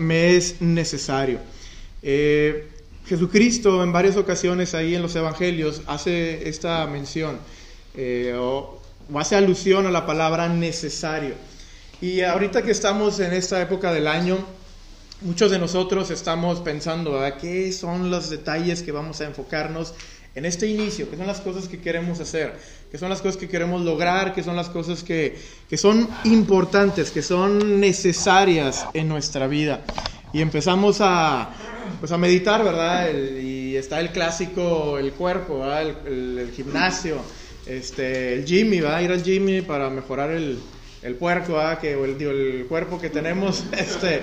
me es necesario. Eh, Jesucristo en varias ocasiones ahí en los evangelios hace esta mención eh, o, hace alusión a la palabra necesario. Y ahorita que estamos en esta época del año, muchos de nosotros estamos pensando, ¿qué son los detalles que vamos a enfocarnos en este inicio? ¿Qué son las cosas que queremos hacer? ¿Qué son las cosas que queremos lograr? ¿Qué son las cosas que, que son importantes, que son necesarias en nuestra vida? Y empezamos a, pues a meditar, ¿verdad? y está el clásico, el cuerpo, El, gimnasio, este, el Jimmy, ¿va? Ir al Jimmy para mejorar el, el puerco, Que, el, el cuerpo que tenemos, este,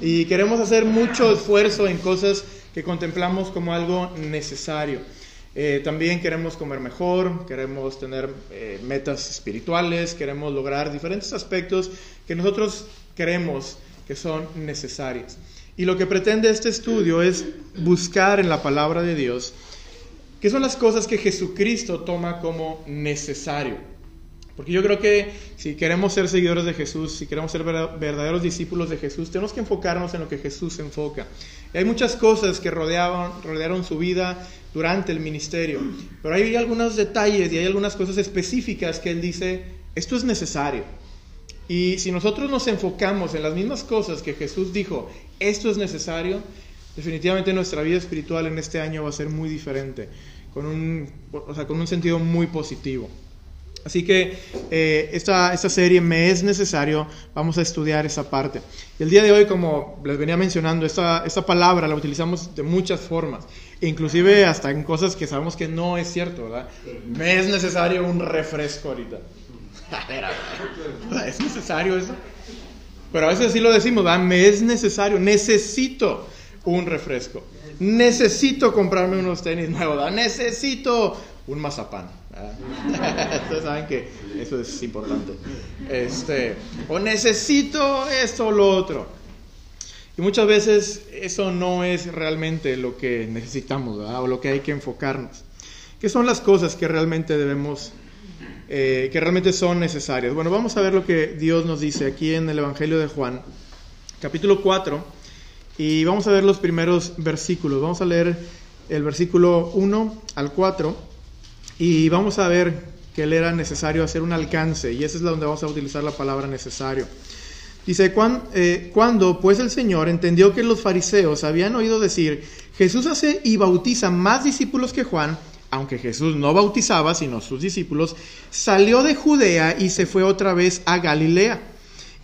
y queremos hacer mucho esfuerzo en cosas que contemplamos como algo necesario. Eh, también queremos comer mejor, queremos tener eh, metas espirituales, queremos lograr diferentes aspectos que nosotros queremos que son necesarios. Y lo que pretende este estudio es buscar en la palabra de Dios qué son las cosas que Jesucristo toma como necesario. Porque yo creo que si queremos ser seguidores de Jesús, si queremos ser verdaderos discípulos de Jesús, tenemos que enfocarnos en lo que Jesús enfoca. hay muchas cosas que rodeaban, rodearon su vida durante el ministerio, pero hay algunos detalles y hay algunas cosas específicas que él dice, esto es necesario. Y si nosotros nos enfocamos en las mismas cosas que Jesús dijo, esto es necesario, definitivamente nuestra vida espiritual en este año va a ser muy diferente, con un, o sea, con un sentido muy positivo. Así que eh, esta, esta, serie me es necesario, vamos a estudiar esa parte. Y el día de hoy, como les venía mencionando, esta, esta palabra la utilizamos de muchas formas, inclusive hasta en cosas que sabemos que no es cierto, ¿verdad? Me es necesario un refresco ahorita. ¿Es necesario eso? Pero a veces sí lo decimos, Me es necesario, necesito un refresco. Necesito comprarme unos tenis nuevos, Necesito un mazapán. Ustedes saben que eso es importante. Este, o necesito esto o lo otro. Y muchas veces eso no es realmente lo que necesitamos, o lo que hay que enfocarnos. ¿Qué son las cosas que realmente debemos eh, que realmente son necesarias. Bueno, vamos a ver lo que Dios nos dice aquí en el Evangelio de Juan, capítulo 4, y vamos a ver los primeros versículos. Vamos a leer el versículo 1 al 4, y vamos a ver que le era necesario hacer un alcance, y esa es la donde vamos a utilizar la palabra necesario. Dice, eh, cuando pues el Señor entendió que los fariseos habían oído decir, Jesús hace y bautiza más discípulos que Juan, aunque Jesús no bautizaba, sino sus discípulos, salió de Judea y se fue otra vez a Galilea.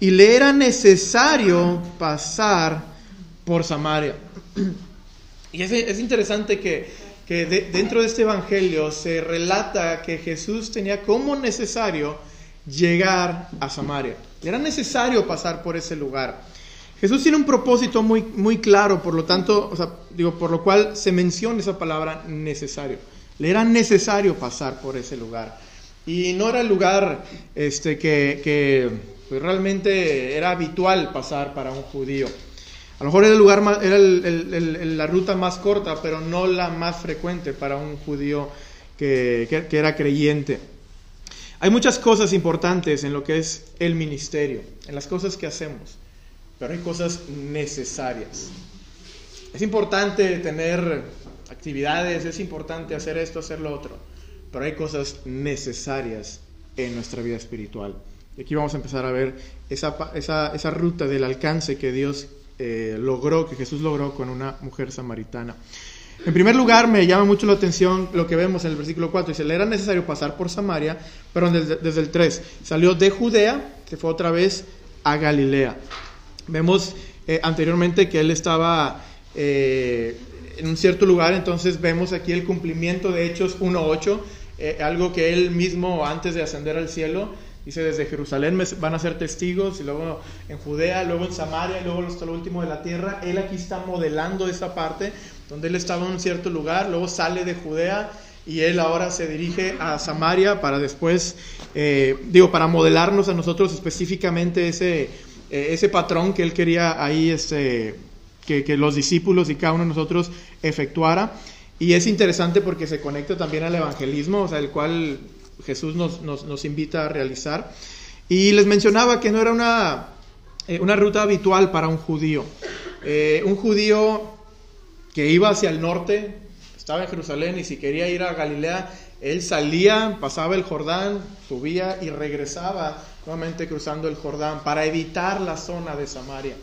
Y le era necesario pasar por Samaria. Y es, interesante que, dentro de este Evangelio se relata que Jesús tenía como necesario llegar a Samaria. Era necesario pasar por ese lugar. Jesús tiene un propósito muy, muy claro, por lo tanto, digo, por lo cual se menciona esa palabra necesario. Le era necesario pasar por ese lugar. Y no era el lugar este, que, pues, realmente era habitual pasar para un judío. A lo mejor era, el lugar era la ruta más corta, pero no la más frecuente para un judío que, que era creyente. Hay muchas cosas importantes en lo que es el ministerio, en las cosas que hacemos, pero hay cosas necesarias. Es importante tener actividades, es importante hacer esto, hacer lo otro, pero hay cosas necesarias en nuestra vida espiritual. Y aquí vamos a empezar a ver esa, esa, ruta del alcance que Dios eh, logró, que Jesús logró con una mujer samaritana. En primer lugar, me llama mucho la atención lo que vemos en el versículo 4. Dice, le era necesario pasar por Samaria, pero desde, el 3. Salió de Judea, se fue otra vez a Galilea. Vemos eh, anteriormente que él estaba eh, en un cierto lugar, entonces vemos aquí el cumplimiento de Hechos 1.8, eh, algo que él mismo antes de ascender al cielo, dice desde Jerusalén van a ser testigos, y luego en Judea, luego en Samaria, y luego hasta lo último de la tierra. Él aquí está modelando esa parte, donde él estaba en un cierto lugar, luego sale de Judea y él ahora se dirige a Samaria para después, eh, digo, para modelarnos a nosotros específicamente ese, eh, ese patrón que él quería ahí este, que, los discípulos y cada uno de nosotros efectuara. Y es interesante porque se conecta también al evangelismo, o sea, el cual Jesús nos, nos, invita a realizar. Y les mencionaba que no era una, eh, una ruta habitual para un judío. Eh, un judío que iba hacia el norte, estaba en Jerusalén y si quería ir a Galilea, él salía, pasaba el Jordán, subía y regresaba nuevamente cruzando el Jordán para evitar la zona de Samaria.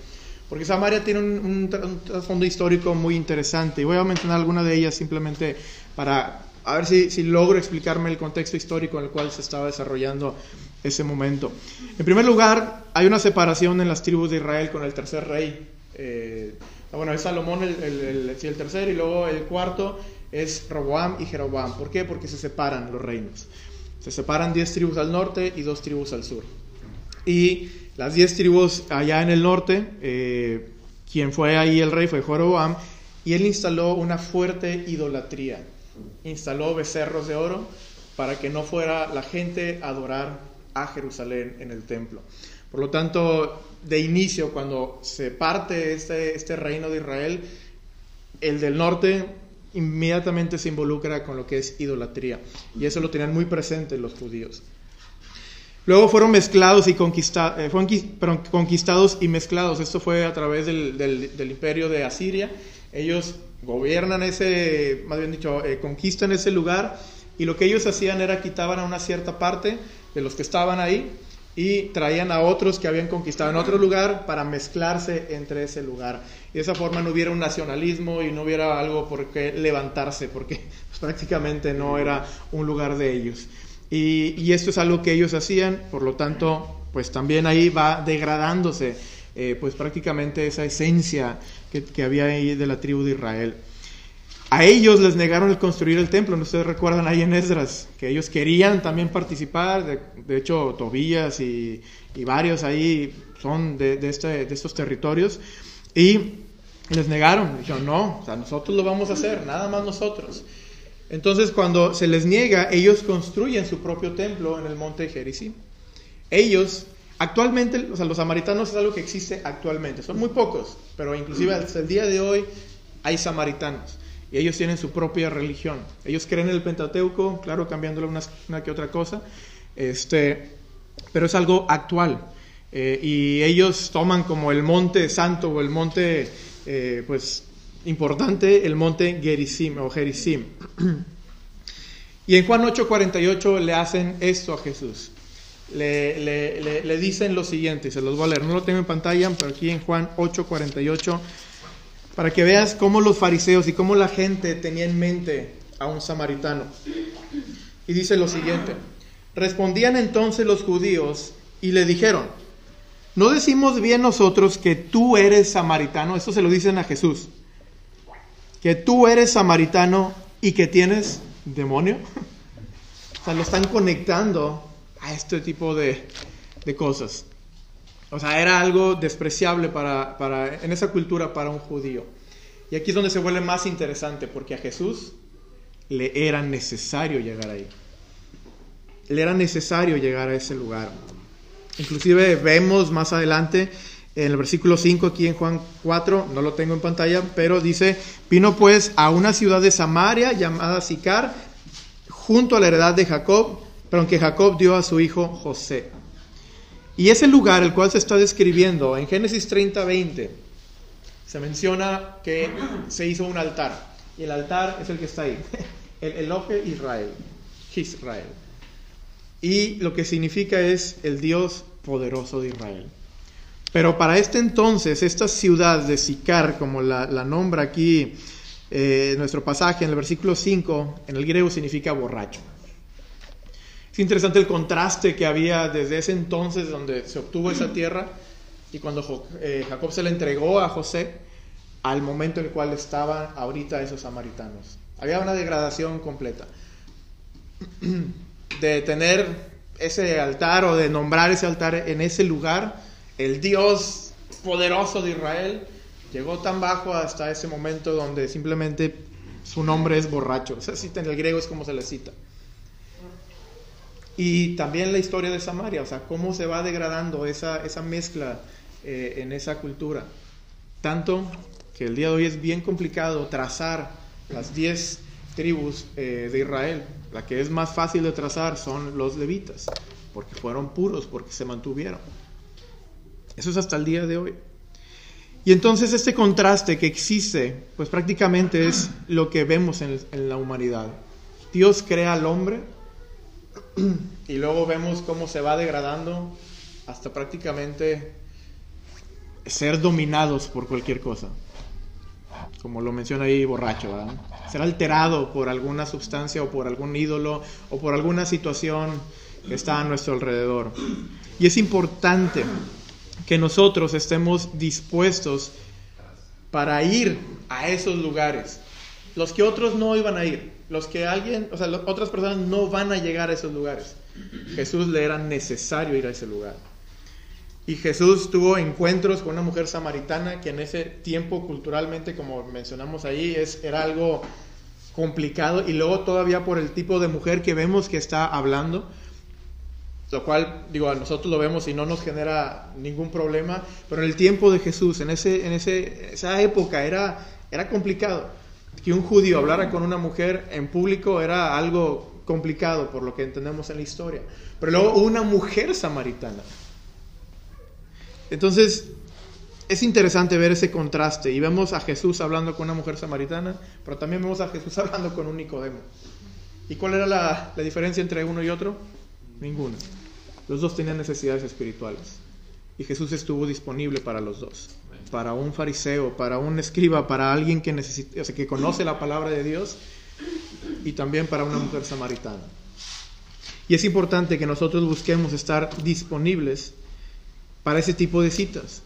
Porque Samaria tiene un, trasfondo histórico muy interesante y voy a mencionar alguna de ellas simplemente para a ver si, si, logro explicarme el contexto histórico en el cual se estaba desarrollando ese momento. En primer lugar, hay una separación en las tribus de Israel con el tercer rey. Eh, bueno, es Salomón el, el, el, tercer y luego el cuarto es Roboam y Jeroboam. ¿Por qué? Porque se separan los reinos. Se separan diez tribus al norte y dos tribus al sur. Y las diez tribus allá en el norte, eh, quien fue ahí el rey fue Jeroboam, y él instaló una fuerte idolatría. Instaló becerros de oro para que no fuera la gente a adorar a Jerusalén en el templo. Por lo tanto, de inicio, cuando se parte este, este reino de Israel, el del norte inmediatamente se involucra con lo que es idolatría. Y eso lo tenían muy presente los judíos. Luego fueron mezclados y conquistados, eh, conquistados y mezclados. Esto fue a través del, del, imperio de Asiria. Ellos gobiernan ese, más bien dicho, eh, conquistan ese lugar y lo que ellos hacían era quitaban a una cierta parte de los que estaban ahí y traían a otros que habían conquistado en otro lugar para mezclarse entre ese lugar. Y de esa forma no hubiera un nacionalismo y no hubiera algo por qué levantarse, porque prácticamente no era un lugar de ellos. Y, esto es algo que ellos hacían, por lo tanto, pues también ahí va degradándose, eh, pues prácticamente esa esencia que, había ahí de la tribu de Israel. A ellos les negaron el construir el templo, ¿no ustedes recuerdan ahí en Esdras, que ellos querían también participar, de, hecho Tobías y, varios ahí son de, este, de, estos territorios, y les negaron, dijeron, no, o sea, nosotros lo vamos a hacer, nada más nosotros. Entonces cuando se les niega, ellos construyen su propio templo en el monte Gerizim. Ellos, actualmente, o sea, los samaritanos es algo que existe actualmente, son muy pocos, pero inclusive hasta el día de hoy hay samaritanos y ellos tienen su propia religión. Ellos creen en el Pentateuco, claro, cambiándole una, que otra cosa, este, pero es algo actual. Eh, y ellos toman como el monte santo o el monte, eh, pues, importante, el monte Gerizim o Gerizim. y en Juan 8:48 le hacen esto a Jesús. Le, le, le, dicen lo siguiente, se los voy a leer, no lo tengo en pantalla, pero aquí en Juan 8:48 para que veas cómo los fariseos y cómo la gente tenía en mente a un samaritano. Y dice lo siguiente, respondían entonces los judíos y le dijeron, ¿no decimos bien nosotros que tú eres samaritano? Esto se lo dicen a Jesús, que tú eres samaritano y que tienes demonio. O sea, lo están conectando a este tipo de, de cosas. O sea, era algo despreciable para, para, en esa cultura para un judío. Y aquí es donde se vuelve más interesante, porque a Jesús le era necesario llegar ahí. Le era necesario llegar a ese lugar. Inclusive vemos más adelante en el versículo 5 aquí en Juan 4, no lo tengo en pantalla, pero dice, vino pues a una ciudad de Samaria llamada Sicar, junto a la heredad de Jacob, pero que Jacob dio a su hijo José. Y ese lugar, el cual se está describiendo en Génesis 30, 20, se menciona que se hizo un altar. Y el altar es el que está ahí, el Elohe Israel, Israel. Y lo que significa es el Dios poderoso de Israel. Pero para este entonces, esta ciudad de Sicar, como la, nombra aquí eh, nuestro pasaje en el versículo 5, en el griego significa borracho. Es interesante el contraste que había desde ese entonces donde se obtuvo esa tierra y cuando eh, Jacob se le entregó a José al momento en el cual estaban ahorita esos samaritanos. Había una degradación completa. De tener ese altar o de nombrar ese altar en ese lugar, el Dios poderoso de Israel llegó tan bajo hasta ese momento donde simplemente su nombre es borracho. O sea, en el griego es como se le cita. Y también la historia de Samaria, o sea, cómo se va degradando esa, esa mezcla eh, en esa cultura. Tanto que el día de hoy es bien complicado trazar las 10 tribus eh, de Israel. La que es más fácil de trazar son los levitas, porque fueron puros, porque se mantuvieron. Eso es hasta el día de hoy. Y entonces este contraste que existe, pues prácticamente es lo que vemos en, en la humanidad. Dios crea al hombre y luego vemos cómo se va degradando hasta prácticamente ser dominados por cualquier cosa. Como lo menciona ahí borracho, ¿verdad? Ser alterado por alguna sustancia o por algún ídolo o por alguna situación que está a nuestro alrededor. Y es importante que nosotros estemos dispuestos para ir a esos lugares. Los que otros no iban a ir, los que alguien, o sea, otras personas no van a llegar a esos lugares. Jesús le era necesario ir a ese lugar. Y Jesús tuvo encuentros con una mujer samaritana que en ese tiempo culturalmente, como mencionamos ahí, es, era algo complicado. Y luego todavía por el tipo de mujer que vemos que está hablando, lo cual, digo, a nosotros lo vemos y no nos genera ningún problema, pero en el tiempo de Jesús, en, ese, en ese, esa época, era, era complicado. Que un judío hablara con una mujer en público era algo complicado, por lo que entendemos en la historia. Pero luego una mujer samaritana entonces, es interesante ver ese contraste y vemos a Jesús hablando con una mujer samaritana, pero también vemos a Jesús hablando con un Nicodemo. ¿Y cuál era la, diferencia entre uno y otro? Ninguna. Los dos tenían necesidades espirituales y Jesús estuvo disponible para los dos. Para un fariseo, para un escriba, para alguien que, conoce la palabra de Dios y también para una mujer samaritana. Y es importante que nosotros busquemos estar disponibles para ese tipo de citas.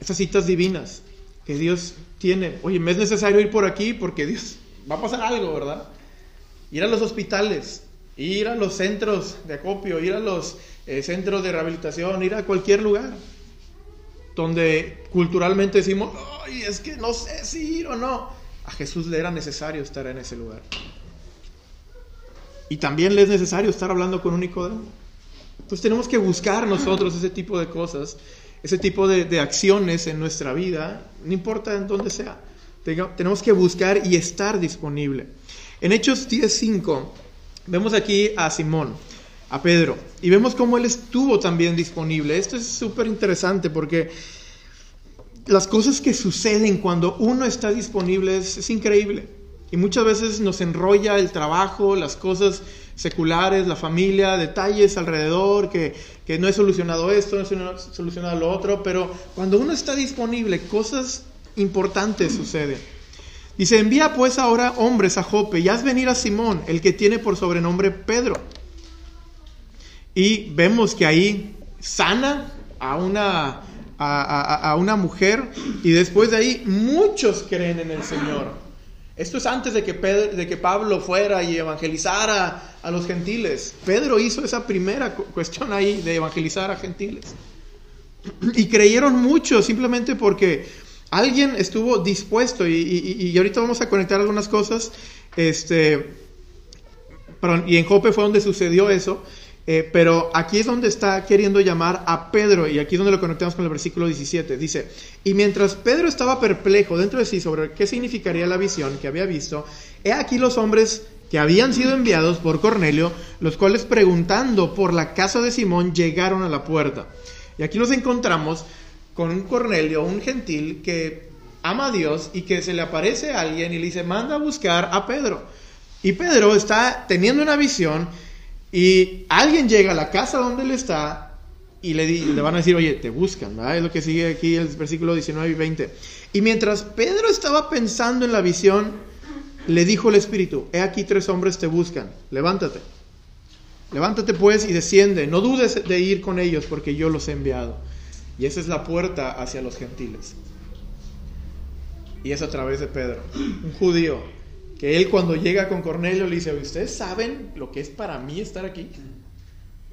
Esas citas divinas que Dios tiene. Oye, me es necesario ir por aquí porque Dios va a pasar algo, ¿verdad? Ir a los hospitales, ir a los centros de acopio, ir a los eh, centros de rehabilitación, ir a cualquier lugar donde culturalmente decimos, ay, es que no sé si ir o no. A Jesús le era necesario estar en ese lugar. Y también le es necesario estar hablando con un Nicodemo. Entonces tenemos que buscar nosotros ese tipo de cosas, ese tipo de, acciones en nuestra vida, no importa en dónde sea. Tenemos que buscar y estar disponible. En Hechos 10.5 vemos aquí a Simón, a Pedro, y vemos cómo él estuvo también disponible. Esto es súper interesante porque las cosas que suceden cuando uno está disponible es increíble. Y muchas veces nos enrolla el trabajo, las cosas seculares, la familia, detalles alrededor, que, no he solucionado esto, no he solucionado lo otro, pero cuando uno está disponible, cosas importantes suceden. Dice, envía pues ahora hombres a Jope y haz venir a Simón, el que tiene por sobrenombre Pedro. Y vemos que ahí sana a una, a una mujer y después de ahí muchos creen en el Señor. Esto es antes de que, de que Pablo fuera y evangelizara a los gentiles. Pedro hizo esa primera cuestión ahí de evangelizar a gentiles. Y creyeron mucho simplemente porque alguien estuvo dispuesto y, ahorita vamos a conectar algunas cosas. Este, y en Jope fue donde sucedió eso. Eh, pero aquí es donde está queriendo llamar a Pedro, y aquí es donde lo conectamos con el versículo 17. Dice, y mientras Pedro estaba perplejo dentro de sí sobre qué significaría la visión que había visto, he aquí los hombres que habían sido enviados por Cornelio, los cuales preguntando por la casa de Simón llegaron a la puerta. Y aquí nos encontramos con un Cornelio, un gentil que ama a Dios y que se le aparece a alguien y le dice, manda a buscar a Pedro. Y Pedro está teniendo una visión y alguien llega a la casa donde él está y le, le van a decir, oye, te buscan. Es lo que sigue aquí el versículo 19 y 20. Y mientras Pedro estaba pensando en la visión, le dijo el Espíritu, he aquí tres hombres te buscan, levántate. Levántate pues y desciende, no dudes de ir con ellos porque yo los he enviado. Y esa es la puerta hacia los gentiles. Y es a través de Pedro, un judío que él cuando llega con Cornelio le dice, ¿ustedes saben lo que es para mí estar aquí?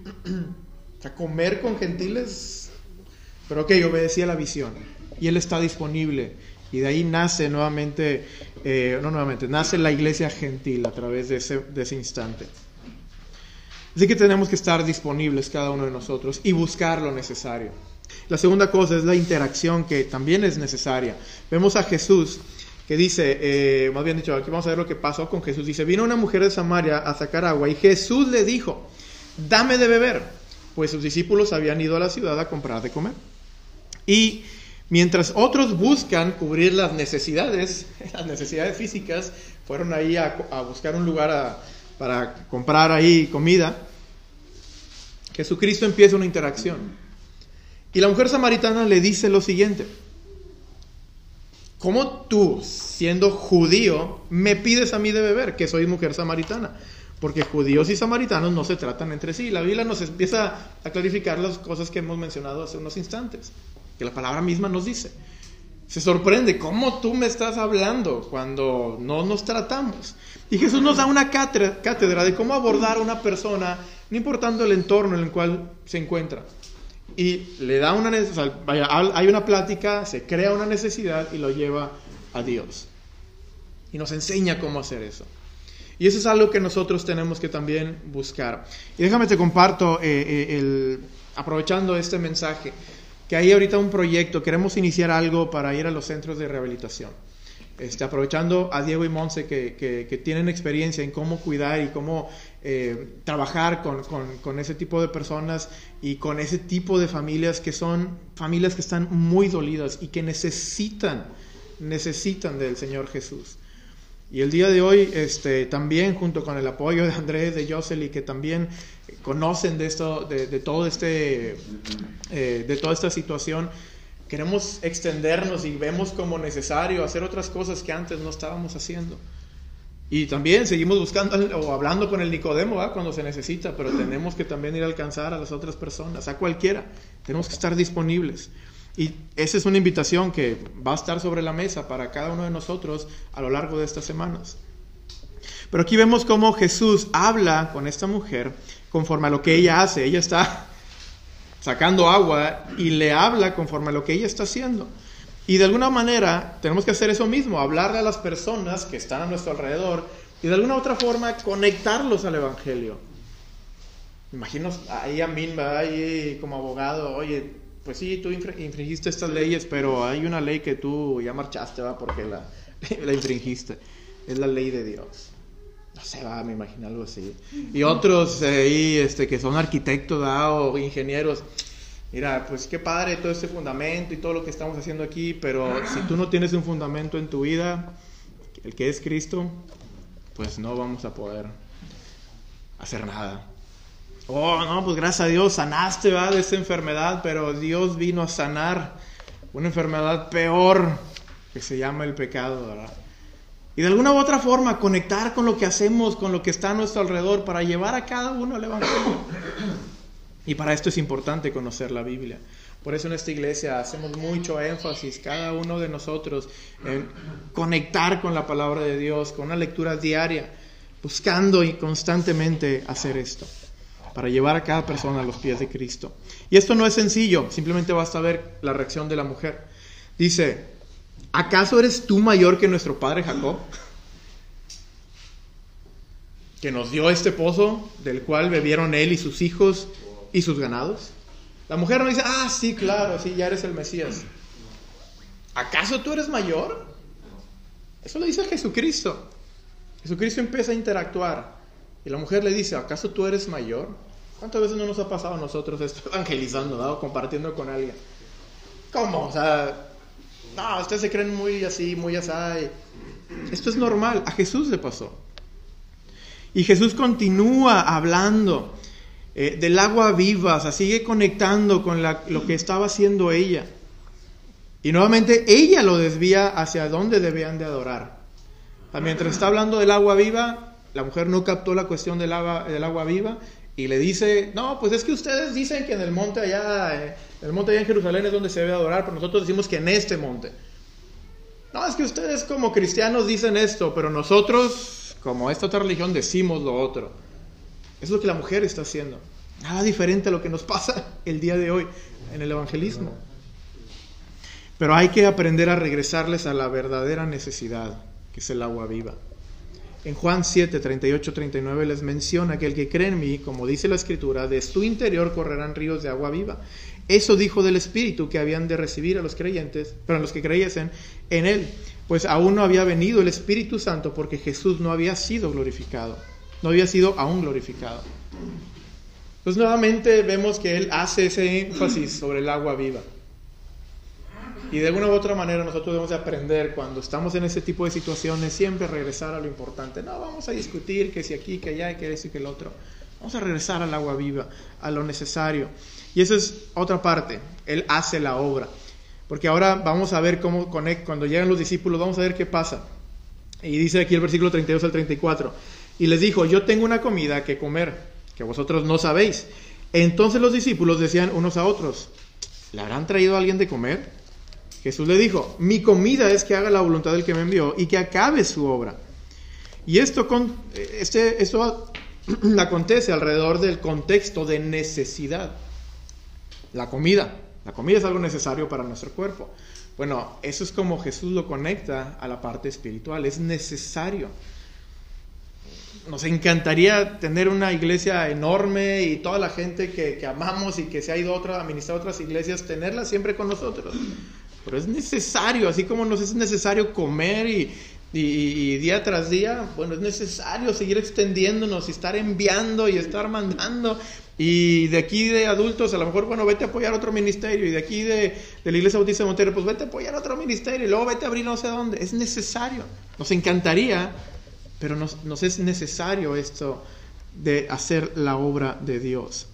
o sea, comer con gentiles. Pero ok, obedecía la visión. Y él está disponible. Y de ahí nace nuevamente, eh, no nuevamente, nace la iglesia gentil a través de ese, de ese instante. Así que tenemos que estar disponibles cada uno de nosotros y buscar lo necesario. La segunda cosa es la interacción que también es necesaria. Vemos a Jesús que dice, eh, más bien dicho, aquí vamos a ver lo que pasó con Jesús. Dice, vino una mujer de Samaria a sacar agua y Jesús le dijo, dame de beber, pues sus discípulos habían ido a la ciudad a comprar de comer. Y Mientras otros buscan cubrir las necesidades, las necesidades físicas, fueron ahí a, buscar un lugar para comprar ahí comida, Jesucristo empieza una interacción. Y la mujer samaritana le dice lo siguiente, ¿cómo tú, siendo judío, me pides a mí de beber, que soy mujer samaritana? Porque judíos y samaritanos no se tratan entre sí. La Biblia nos empieza a clarificar las cosas que hemos mencionado hace unos instantes, que la palabra misma nos dice. Se sorprende, ¿cómo tú me estás hablando cuando no nos tratamos? Y Jesús nos da una cátedra, de cómo abordar a una persona, no importando el entorno en el cual se encuentra. Y le da una necesidad, hay una plática, se crea una necesidad y lo lleva a Dios. Y nos enseña cómo hacer eso. Y eso es algo que nosotros tenemos que también buscar. Y déjame te comparto, eh, eh, el, aprovechando este mensaje, que hay ahorita un proyecto, queremos iniciar algo para ir a los centros de rehabilitación. Este, aprovechando a Diego y Monse que, que, tienen experiencia en cómo cuidar y cómo eh, trabajar con, con, con, ese tipo de personas y con ese tipo de familias que son familias que están muy dolidas y que necesitan, necesitan del Señor Jesús. Y el día de hoy, este, también junto con el apoyo de Andrés, de Josely, que también conocen de esto, de, todo este, eh, de toda esta situación, queremos extendernos y vemos como necesario hacer otras cosas que antes no estábamos haciendo. Y también seguimos buscando o hablando con el Nicodemo cuando se necesita, pero tenemos que también ir a alcanzar a las otras personas, a cualquiera. Tenemos que estar disponibles. Y esa es una invitación que va a estar sobre la mesa para cada uno de nosotros a lo largo de estas semanas. Pero aquí vemos cómo Jesús habla con esta mujer conforme a lo que ella hace. Ella está sacando agua y le habla conforme a lo que ella está haciendo. Y de alguna manera tenemos que hacer eso mismo, hablarle a las personas que están a nuestro alrededor y de alguna otra forma conectarlos al Evangelio. Imagino ahí a mí, ahí como abogado, oye, pues sí, tú infringiste estas leyes, pero hay una ley que tú ya marchaste, va, porque la, la infringiste. Es la ley de Dios. No sé, va, me imagino algo así. Y otros ahí, este, que son arquitectos o ingenieros. Mira, pues qué padre todo este fundamento y todo lo que estamos haciendo aquí, pero si tú no tienes un fundamento en tu vida, el que es Cristo, pues no vamos a poder hacer nada. Oh, no, pues gracias a Dios sanaste ¿va? de esa enfermedad, pero Dios vino a sanar una enfermedad peor que se llama el pecado, ¿verdad? Y de alguna u otra forma conectar con lo que hacemos, con lo que está a nuestro alrededor, para llevar a cada uno al Evangelio. Y para esto es importante conocer la Biblia. Por eso en esta iglesia hacemos mucho énfasis, cada uno de nosotros, en conectar con la palabra de Dios, con una lectura diaria, buscando y constantemente hacer esto para llevar a cada persona a los pies de Cristo. Y esto no es sencillo, simplemente basta ver la reacción de la mujer. Dice, ¿acaso eres tú mayor que nuestro padre Jacob? Que nos dio este pozo del cual bebieron él y sus hijos y sus ganados. La mujer no dice, ah, sí, claro, sí, ya eres el Mesías. ¿Acaso tú eres mayor? Eso lo dice Jesucristo. Jesucristo empieza a interactuar. Y la mujer le dice, ¿acaso tú eres mayor? ¿Cuántas veces no nos ha pasado a nosotros esto evangelizando, ¿no? compartiendo con alguien? ¿Cómo? O sea, no, ustedes se creen muy así, muy así. Esto es normal, a Jesús le pasó. Y Jesús continúa hablando eh, del agua viva, o sea, sigue conectando con lo que estaba haciendo ella. Y nuevamente ella lo desvía hacia donde debían de adorar. mientras está hablando del agua viva, la mujer no captó la cuestión del agua viva y le dice, no, pues es que ustedes dicen que en el monte allá, eh, el monte allá en Jerusalén es donde se debe adorar, pero nosotros decimos que en este monte. No, es que ustedes como cristianos dicen esto, pero nosotros, como esta otra religión, decimos lo otro. Es lo que la mujer está haciendo. Nada diferente a lo que nos pasa el día de hoy en el evangelismo. Pero hay que aprender a regresarles a la verdadera necesidad, que es el agua viva. En Juan 7, 38, 39 les menciona que el que cree en mí, como dice la escritura, de su interior correrán ríos de agua viva. Eso dijo del Espíritu que habían de recibir a los creyentes, pero a los que creyesen en Él, pues aún no había venido el Espíritu Santo porque Jesús no había sido glorificado, no había sido aún glorificado. Pues nuevamente vemos que Él hace ese énfasis sobre el agua viva. Y de una u otra manera nosotros debemos de aprender cuando estamos en ese tipo de situaciones siempre regresar a lo importante. No vamos a discutir que si aquí, que allá, que eso y que el otro. Vamos a regresar al agua viva, a lo necesario. Y esa es otra parte. Él hace la obra. Porque ahora vamos a ver cómo conecta, cuando llegan los discípulos, vamos a ver qué pasa. Y dice aquí el versículo 32 al 34. Y les dijo, yo tengo una comida que comer, que vosotros no sabéis. Entonces los discípulos decían unos a otros, ¿le habrán traído a alguien de comer? Jesús le dijo, mi comida es que haga la voluntad del que me envió y que acabe su obra. Y esto, con, este, acontece alrededor del contexto de necesidad. La comida. La comida es algo necesario para nuestro cuerpo. Bueno, eso es como Jesús lo conecta a la parte espiritual. Es necesario. Nos encantaría tener una iglesia enorme y toda la gente que, amamos y que se ha ido otra, a administrar otras iglesias, tenerla siempre con nosotros. Pero es necesario, así como nos es necesario comer y, día tras día, bueno, es necesario seguir extendiéndonos y estar enviando y estar mandando. Y de aquí de adultos, a lo mejor, bueno, vete a apoyar otro ministerio. Y de aquí de, de la Iglesia Bautista de Monterrey, pues vete a apoyar otro ministerio. Y luego vete a abrir no sé dónde. Es necesario. Nos encantaría, pero nos, nos es necesario esto de hacer la obra de Dios.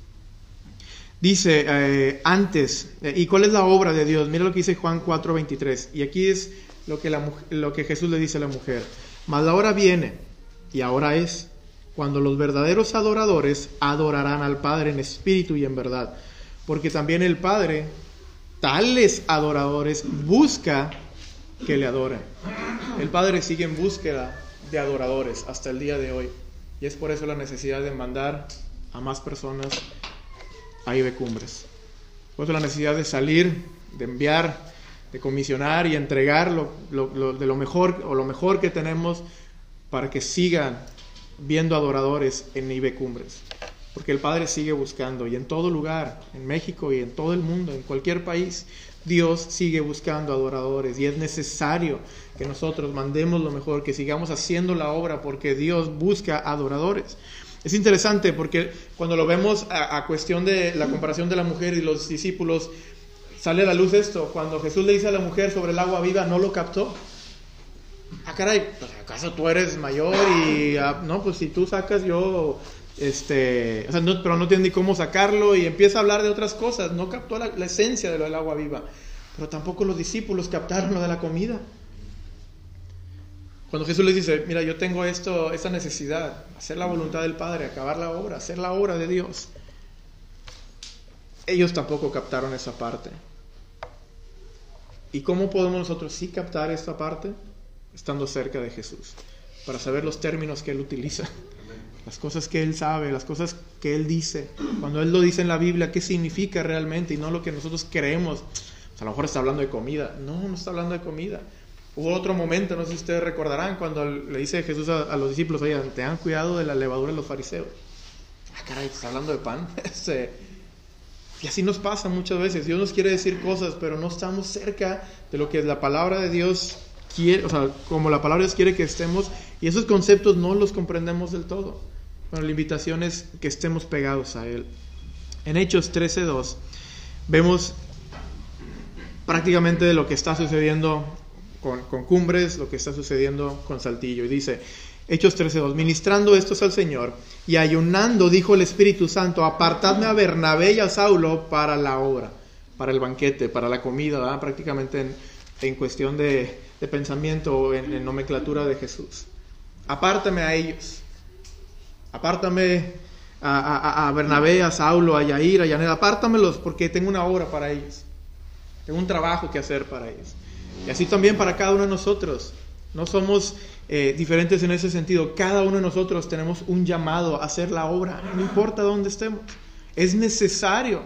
Dice eh, antes, eh, ¿y cuál es la obra de Dios? Mira lo que dice Juan 4:23. Y aquí es lo que, lo que Jesús le dice a la mujer. Mas la hora viene, y ahora es, cuando los verdaderos adoradores adorarán al Padre en espíritu y en verdad. Porque también el Padre, tales adoradores, busca que le adoren. El Padre sigue en búsqueda de adoradores hasta el día de hoy. Y es por eso la necesidad de mandar a más personas a Ibe Cumbres. Por eso la necesidad de salir, de enviar de comisionar y entregar de lo mejor o lo mejor que tenemos para que sigan viendo adoradores en Ibe Cumbres. Porque el Padre sigue buscando y en todo lugar, en México y en todo el mundo, en cualquier país, Dios sigue buscando adoradores y es necesario que nosotros mandemos lo mejor, que sigamos haciendo la obra porque Dios busca adoradores. Es interesante porque cuando lo vemos a, cuestión de la comparación de la mujer y los discípulos, sale a la luz esto. Cuando Jesús le dice a la mujer sobre el agua viva, no lo captó. Ah, caray, pues acaso tú eres mayor y, ah, no, pues si tú sacas yo, este, o sea, no, pero no tiene ni cómo sacarlo y empieza a hablar de otras cosas. No captó la, esencia de lo del agua viva. Pero tampoco los discípulos captaron lo de la comida. Cuando Jesús les dice, mira, yo tengo esto, esta necesidad, hacer la voluntad del Padre, acabar la obra, hacer la obra de Dios. Ellos tampoco captaron esa parte. ¿Y cómo podemos nosotros sí captar esta parte? Estando cerca de Jesús, para saber los términos que Él utiliza, las cosas que Él sabe, las cosas que Él dice. Cuando Él lo dice en la Biblia, ¿qué significa realmente? Y no lo que nosotros creemos. Pues a lo mejor está hablando de comida. No, no está hablando de comida. Hubo otro momento, no sé si ustedes recordarán, cuando le dice Jesús a, los discípulos, oye, han cuidado de la levadura de los fariseos. Ah, caray, está hablando de pan. Y así nos pasa muchas veces. Dios nos quiere decir cosas, pero no estamos cerca de lo que la palabra de Dios quiere, o sea, como la palabra de Dios quiere que estemos, y esos conceptos no los comprendemos del todo. Bueno, la invitación es que estemos pegados a Él. En Hechos 13.2 vemos prácticamente lo que está sucediendo con, Cumbres, lo que está sucediendo con Saltillo. Y dice, Hechos 13.2, ministrando estos al Señor y ayunando, dijo el Espíritu Santo, apartadme a Bernabé y a Saulo para la obra, para el banquete, para la comida, prácticamente en, cuestión de, pensamiento o en, nomenclatura de Jesús. Apártame a ellos, apártame a, a, Bernabé, a Saulo, a Yair, a Yaneda, apártamelos porque tengo una obra para ellos, tengo un trabajo que hacer para ellos. Y así también para cada uno de nosotros. No somos eh, diferentes en ese sentido. Cada uno de nosotros tenemos un llamado a hacer la obra, no importa dónde estemos. Es necesario.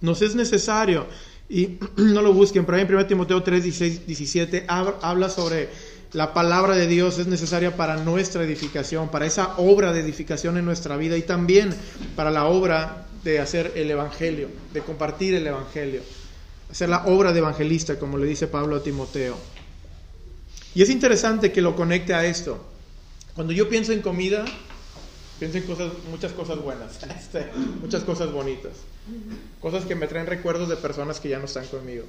Nos es necesario. Y no lo busquen, pero en 1 Timoteo 3, 16, 17 habla sobre la palabra de Dios es necesaria para nuestra edificación, para esa obra de edificación en nuestra vida y también para la obra de hacer el Evangelio, de compartir el Evangelio, hacer la obra de evangelista, como le dice Pablo a Timoteo. Y es interesante que lo conecte a esto. Cuando yo pienso en comida, pienso en cosas, muchas cosas buenas, este, muchas cosas bonitas, cosas que me traen recuerdos de personas que ya no están conmigo.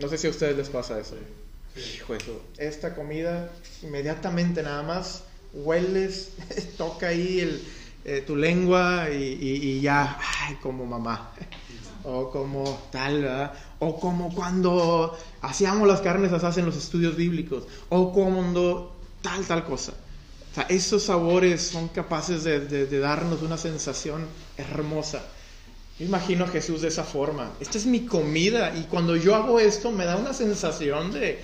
No sé si a ustedes les pasa eso. Hijo eso, esta comida inmediatamente nada más hueles, toca ahí el, eh, tu lengua y, ya, ay, como mamá. O como tal, ¿verdad? O como cuando hacíamos las carnes asadas en los estudios bíblicos. O cuando tal, tal cosa. O sea, esos sabores son capaces de, de darnos una sensación hermosa. Yo imagino a Jesús de esa forma. Esta es mi comida y cuando yo hago esto me da una sensación de,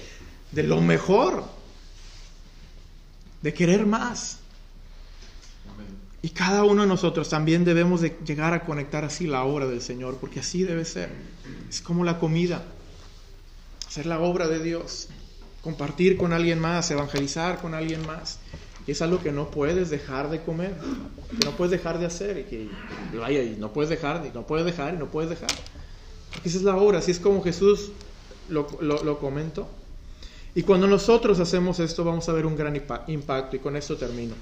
de lo mejor, de querer más. Y cada uno de nosotros también debemos de llegar a conectar así la obra del Señor, porque así debe ser. Es como la comida, hacer la obra de Dios, compartir con alguien más, evangelizar con alguien más. Y es algo que no puedes dejar de comer, que no puedes dejar de hacer, y que vaya, y no puedes dejar, y no puedes dejar, y no puedes dejar. Porque esa es la obra, así es como Jesús lo, lo, lo comentó. Y cuando nosotros hacemos esto, vamos a ver un gran impacto, y con esto termino.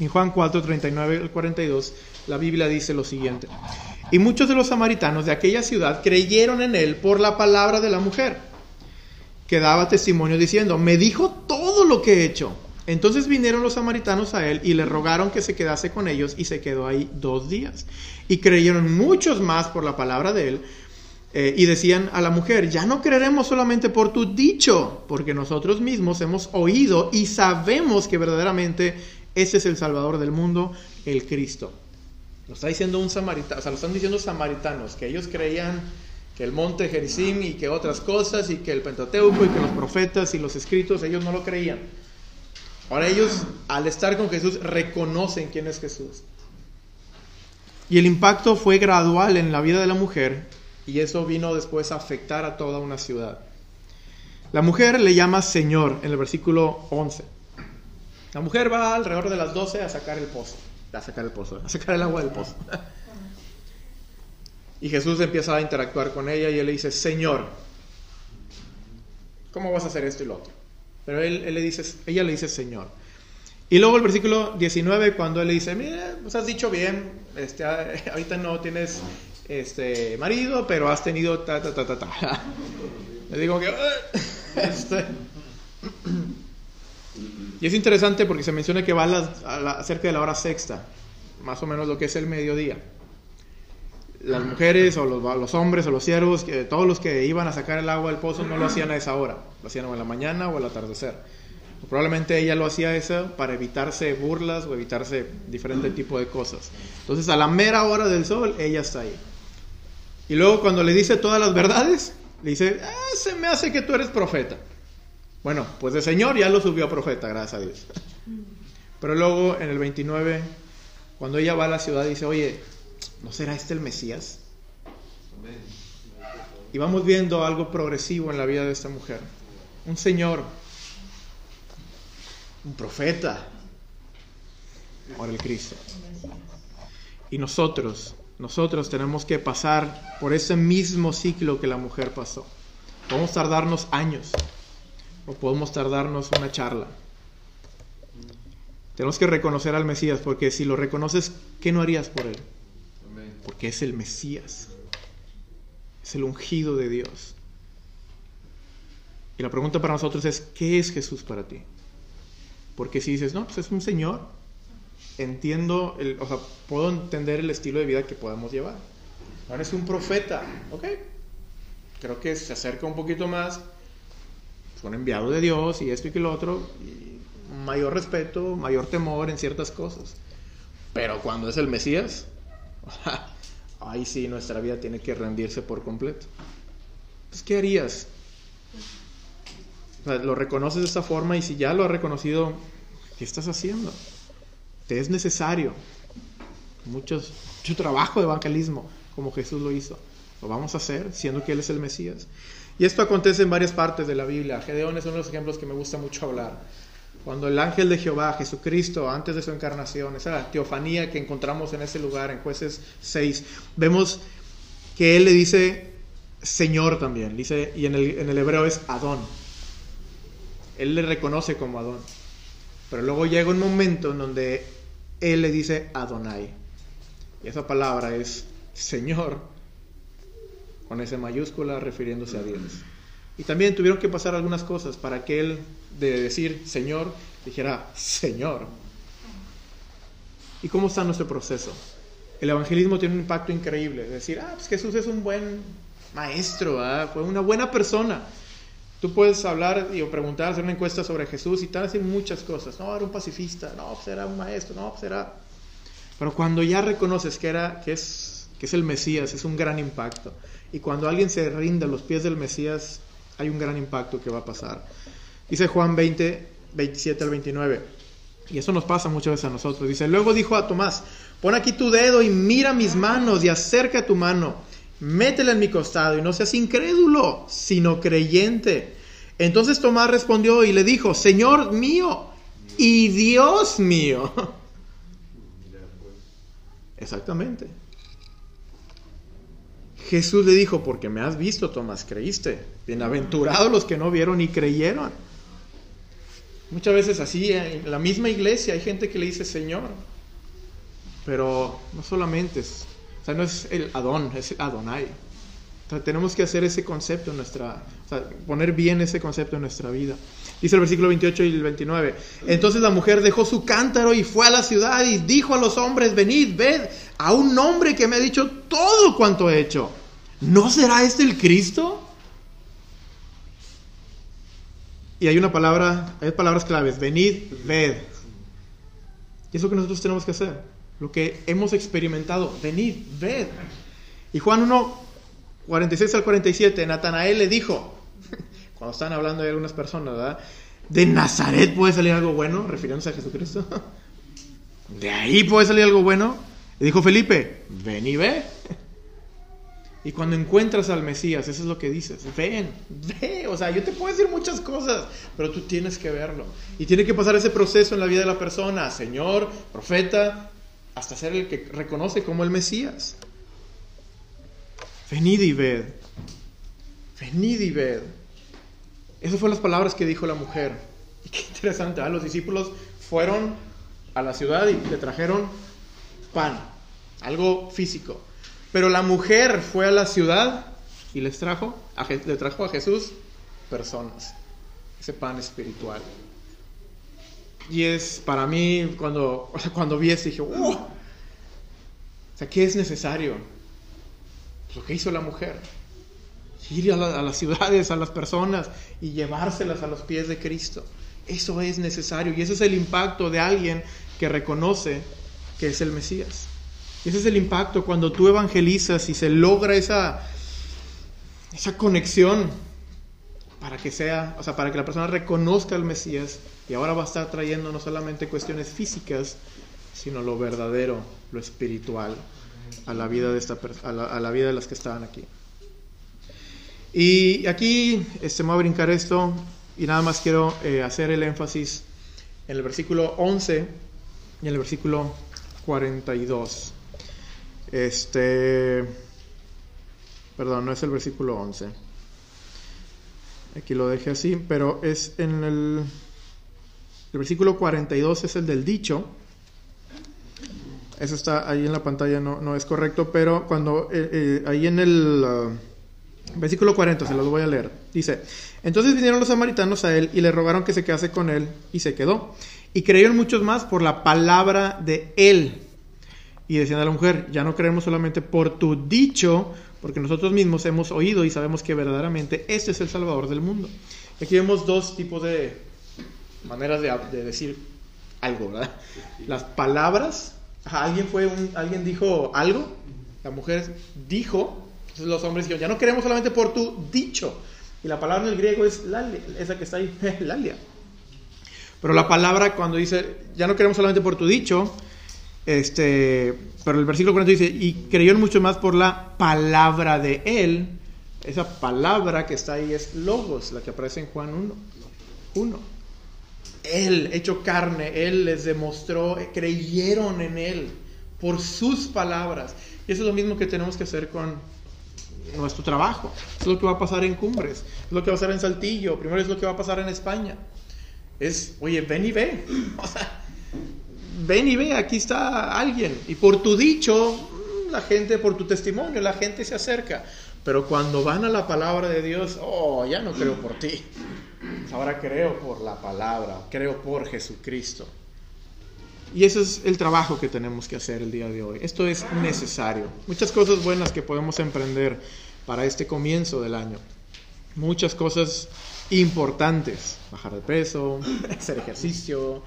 En Juan 4, 39 al 42, la Biblia dice lo siguiente. Y muchos de los samaritanos de aquella ciudad creyeron en él por la palabra de la mujer, que daba testimonio diciendo, me dijo todo lo que he hecho. Entonces vinieron los samaritanos a él y le rogaron que se quedase con ellos y se quedó ahí dos días. Y creyeron muchos más por la palabra de él eh, y decían a la mujer, ya no creeremos solamente por tu dicho, porque nosotros mismos hemos oído y sabemos que verdaderamente ese es el Salvador del mundo, el Cristo. Lo está diciendo un samaritano, o sea, lo están diciendo samaritanos, que ellos creían que el monte Gerizim y que otras cosas y que el Pentateuco y que los profetas y los escritos, ellos no lo creían. Ahora ellos, al estar con Jesús, reconocen quién es Jesús. Y el impacto fue gradual en la vida de la mujer y eso vino después a afectar a toda una ciudad. La mujer le llama Señor en el versículo 11. La mujer va alrededor de las 12 a sacar el pozo, a sacar el pozo, a sacar el agua del pozo. Y Jesús empieza a interactuar con ella y él le dice, Señor, ¿cómo vas a hacer esto y lo otro? Pero él, le dice, ella le dice, Señor. Y luego el versículo 19, cuando él le dice, mira, pues has dicho bien, este, ahorita no tienes este, marido, pero has tenido ta, ta, ta, ta, ta. Le digo que... Este, y es interesante porque se menciona que va a cerca de la hora sexta, más o menos lo que es el mediodía. Las mujeres o los, hombres o los siervos, todos los que iban a sacar el agua del pozo no lo hacían a esa hora, lo hacían o en la mañana o al atardecer. Probablemente ella lo hacía eso para evitarse burlas o evitarse diferente tipo de cosas. Entonces a la mera hora del sol ella está ahí. Y luego cuando le dice todas las verdades, le dice, ah, se me hace que tú eres profeta. Bueno, pues el Señor ya lo subió a profeta, gracias a Dios. Pero luego en el 29, cuando ella va a la ciudad, dice, oye, ¿no será este el Mesías? Y vamos viendo algo progresivo en la vida de esta mujer. Un Señor, un profeta, por el Cristo. Y nosotros, nosotros tenemos que pasar por ese mismo ciclo que la mujer pasó. Vamos a tardarnos años o podemos tardarnos una charla. Tenemos que reconocer al Mesías, porque si lo reconoces, ¿qué no harías por él? Porque es el Mesías, es el ungido de Dios. Y la pregunta para nosotros es, ¿qué es Jesús para ti? Porque si dices, no, pues es un Señor, entiendo, el, o sea, puedo entender el estilo de vida que podemos llevar. Ahora es un profeta, ¿ok? Creo que se acerca un poquito más son enviados de Dios y esto y que lo otro, mayor respeto, mayor temor en ciertas cosas. Pero cuando es el Mesías, ahí sí nuestra vida tiene que rendirse por completo. Pues, ¿qué harías? lo reconoces de esta forma y si ya lo has reconocido, ¿qué estás haciendo? Te es necesario muchos, mucho trabajo de evangelismo, como Jesús lo hizo. Lo vamos a hacer, siendo que Él es el Mesías. Y esto acontece en varias partes de la Biblia. Gedeón es uno de los ejemplos que me gusta mucho hablar. Cuando el ángel de Jehová, Jesucristo, antes de su encarnación, esa teofanía que encontramos en ese lugar, en jueces 6, vemos que él le dice Señor también, dice, y en el, en el hebreo es Adón. Él le reconoce como Adón. Pero luego llega un momento en donde él le dice Adonai. Y esa palabra es Señor con esa mayúscula refiriéndose a Dios. Y también tuvieron que pasar algunas cosas para que él, de decir Señor, dijera Señor. ¿Y cómo está nuestro proceso? El evangelismo tiene un impacto increíble. Decir, ah, pues Jesús es un buen maestro, fue una buena persona. Tú puedes hablar y o preguntar, hacer una encuesta sobre Jesús y tal, decir muchas cosas. No, era un pacifista, no, pues era un maestro, no, pues era... Pero cuando ya reconoces que, era, que, es, que es el Mesías, es un gran impacto. Y cuando alguien se rinde a los pies del Mesías, hay un gran impacto que va a pasar. Dice Juan 20, 27 al 29. Y eso nos pasa muchas veces a nosotros. Dice, luego dijo a Tomás, pon aquí tu dedo y mira mis manos y acerca tu mano. Métela en mi costado y no seas incrédulo, sino creyente. Entonces Tomás respondió y le dijo, Señor mío y Dios mío. Exactamente. Jesús le dijo, porque me has visto, Tomás, creíste. Bienaventurados los que no vieron y creyeron. Muchas veces así, en la misma iglesia hay gente que le dice Señor, pero no solamente es, o sea, no es el Adón, es el Adonai. O sea, tenemos que hacer ese concepto en nuestra, o sea, poner bien ese concepto en nuestra vida. Dice el versículo 28 y el 29. Entonces la mujer dejó su cántaro y fue a la ciudad y dijo a los hombres, venid, ved a un hombre que me ha dicho todo cuanto he hecho. ¿No será este el Cristo? Y hay una palabra, hay palabras claves, venid, ved. Y eso que nosotros tenemos que hacer, lo que hemos experimentado, venid, ved. Y Juan 1, 46 al 47, Natanael le dijo, cuando están hablando de algunas personas, ¿verdad? De Nazaret puede salir algo bueno, refiriéndose a Jesucristo. De ahí puede salir algo bueno. Y dijo Felipe, ven y ve. Y cuando encuentras al Mesías, eso es lo que dices, ven, ve, o sea, yo te puedo decir muchas cosas, pero tú tienes que verlo. Y tiene que pasar ese proceso en la vida de la persona, Señor, profeta, hasta ser el que reconoce como el Mesías. Venid y ved, venid y ved. Esas fueron las palabras que dijo la mujer. Y qué interesante, ¿ah? los discípulos fueron a la ciudad y le trajeron pan, algo físico. Pero la mujer fue a la ciudad y les trajo, le trajo a Jesús personas, ese pan espiritual. Y es para mí, cuando, cuando vi eso, dije, ¡uh! O sea, ¿qué es necesario? Pues lo que hizo la mujer. Ir a, a las ciudades, a las personas y llevárselas a los pies de Cristo. Eso es necesario y ese es el impacto de alguien que reconoce que es el Mesías. Ese es el impacto cuando tú evangelizas y se logra esa, esa conexión para que sea, o sea, para que la persona reconozca al Mesías y ahora va a estar trayendo no solamente cuestiones físicas, sino lo verdadero, lo espiritual a la vida de esta a la, a la vida de las que estaban aquí. Y aquí este, me voy a brincar esto y nada más quiero eh, hacer el énfasis en el versículo 11 y en el versículo 42. Este, perdón, no es el versículo 11. Aquí lo dejé así, pero es en el, el versículo 42 es el del dicho. Eso está ahí en la pantalla, no, no es correcto, pero cuando eh, eh, ahí en el uh, versículo 40, se los voy a leer, dice, entonces vinieron los samaritanos a él y le rogaron que se quedase con él y se quedó. Y creyeron muchos más por la palabra de él. Y decían a la mujer, ya no creemos solamente por tu dicho, porque nosotros mismos hemos oído y sabemos que verdaderamente este es el Salvador del mundo. Aquí vemos dos tipos de maneras de, decir algo, ¿verdad? Las palabras, alguien fue alguien dijo algo, la mujer dijo, entonces los hombres dijeron, ya no queremos solamente por tu dicho. Y la palabra en el griego es lalia, esa que está ahí, lalia. Pero la palabra cuando dice, ya no queremos solamente por tu dicho, este, pero el versículo 40 dice, y creyeron mucho más por la palabra de él. Esa palabra que está ahí es logos, la que aparece en Juan 1. 1. Él, hecho carne, él les demostró, creyeron en él por sus palabras. Y eso es lo mismo que tenemos que hacer con nuestro trabajo. Es lo que va a pasar en Cumbres, es lo que va a pasar en Saltillo, primero es lo que va a pasar en España. Es, oye, ven y ve. O sea, ven y ve, aquí está alguien. Y por tu dicho, la gente, por tu testimonio, la gente se acerca. Pero cuando van a la palabra de Dios, oh, ya no creo por ti. Ahora creo por la palabra, creo por Jesucristo. Y ese es el trabajo que tenemos que hacer el día de hoy. Esto es necesario. Muchas cosas buenas que podemos emprender para este comienzo del año. Muchas cosas importantes. Bajar de peso, hacer ejercicio,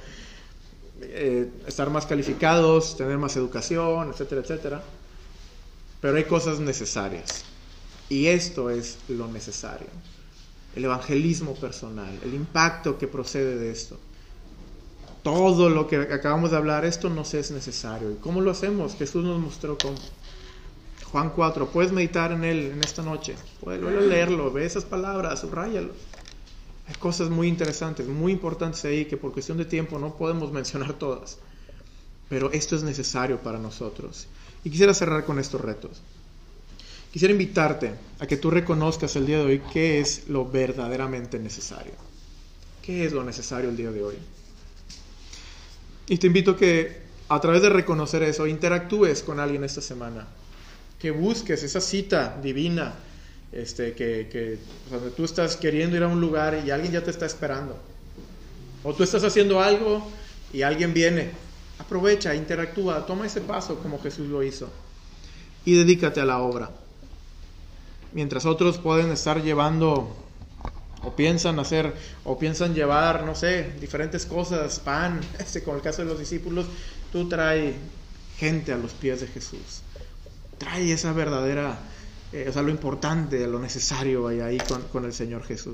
eh, estar más calificados, tener más educación, etcétera, etcétera. Pero hay cosas necesarias. Y esto es lo necesario. El evangelismo personal, el impacto que procede de esto. Todo lo que acabamos de hablar, esto nos es necesario. ¿Y cómo lo hacemos? Jesús nos mostró cómo. Juan 4, puedes meditar en él en esta noche. Puedes leerlo, ve esas palabras, subrayalos. Hay cosas muy interesantes, muy importantes ahí que por cuestión de tiempo no podemos mencionar todas. Pero esto es necesario para nosotros. Y quisiera cerrar con estos retos. Quisiera invitarte a que tú reconozcas el día de hoy qué es lo verdaderamente necesario. ¿Qué es lo necesario el día de hoy? Y te invito a que a través de reconocer eso, interactúes con alguien esta semana. Que busques esa cita divina, este, que, que tú estás queriendo ir a un lugar y alguien ya te está esperando. O tú estás haciendo algo y alguien viene. Aprovecha, interactúa, toma ese paso como Jesús lo hizo. Y dedícate a la obra mientras otros pueden estar llevando o piensan hacer o piensan llevar, no sé, diferentes cosas, pan, este, con el caso de los discípulos, tú trae gente a los pies de Jesús. Trae esa verdadera, eh, o sea, lo importante, lo necesario ahí, ahí con, con el Señor Jesús.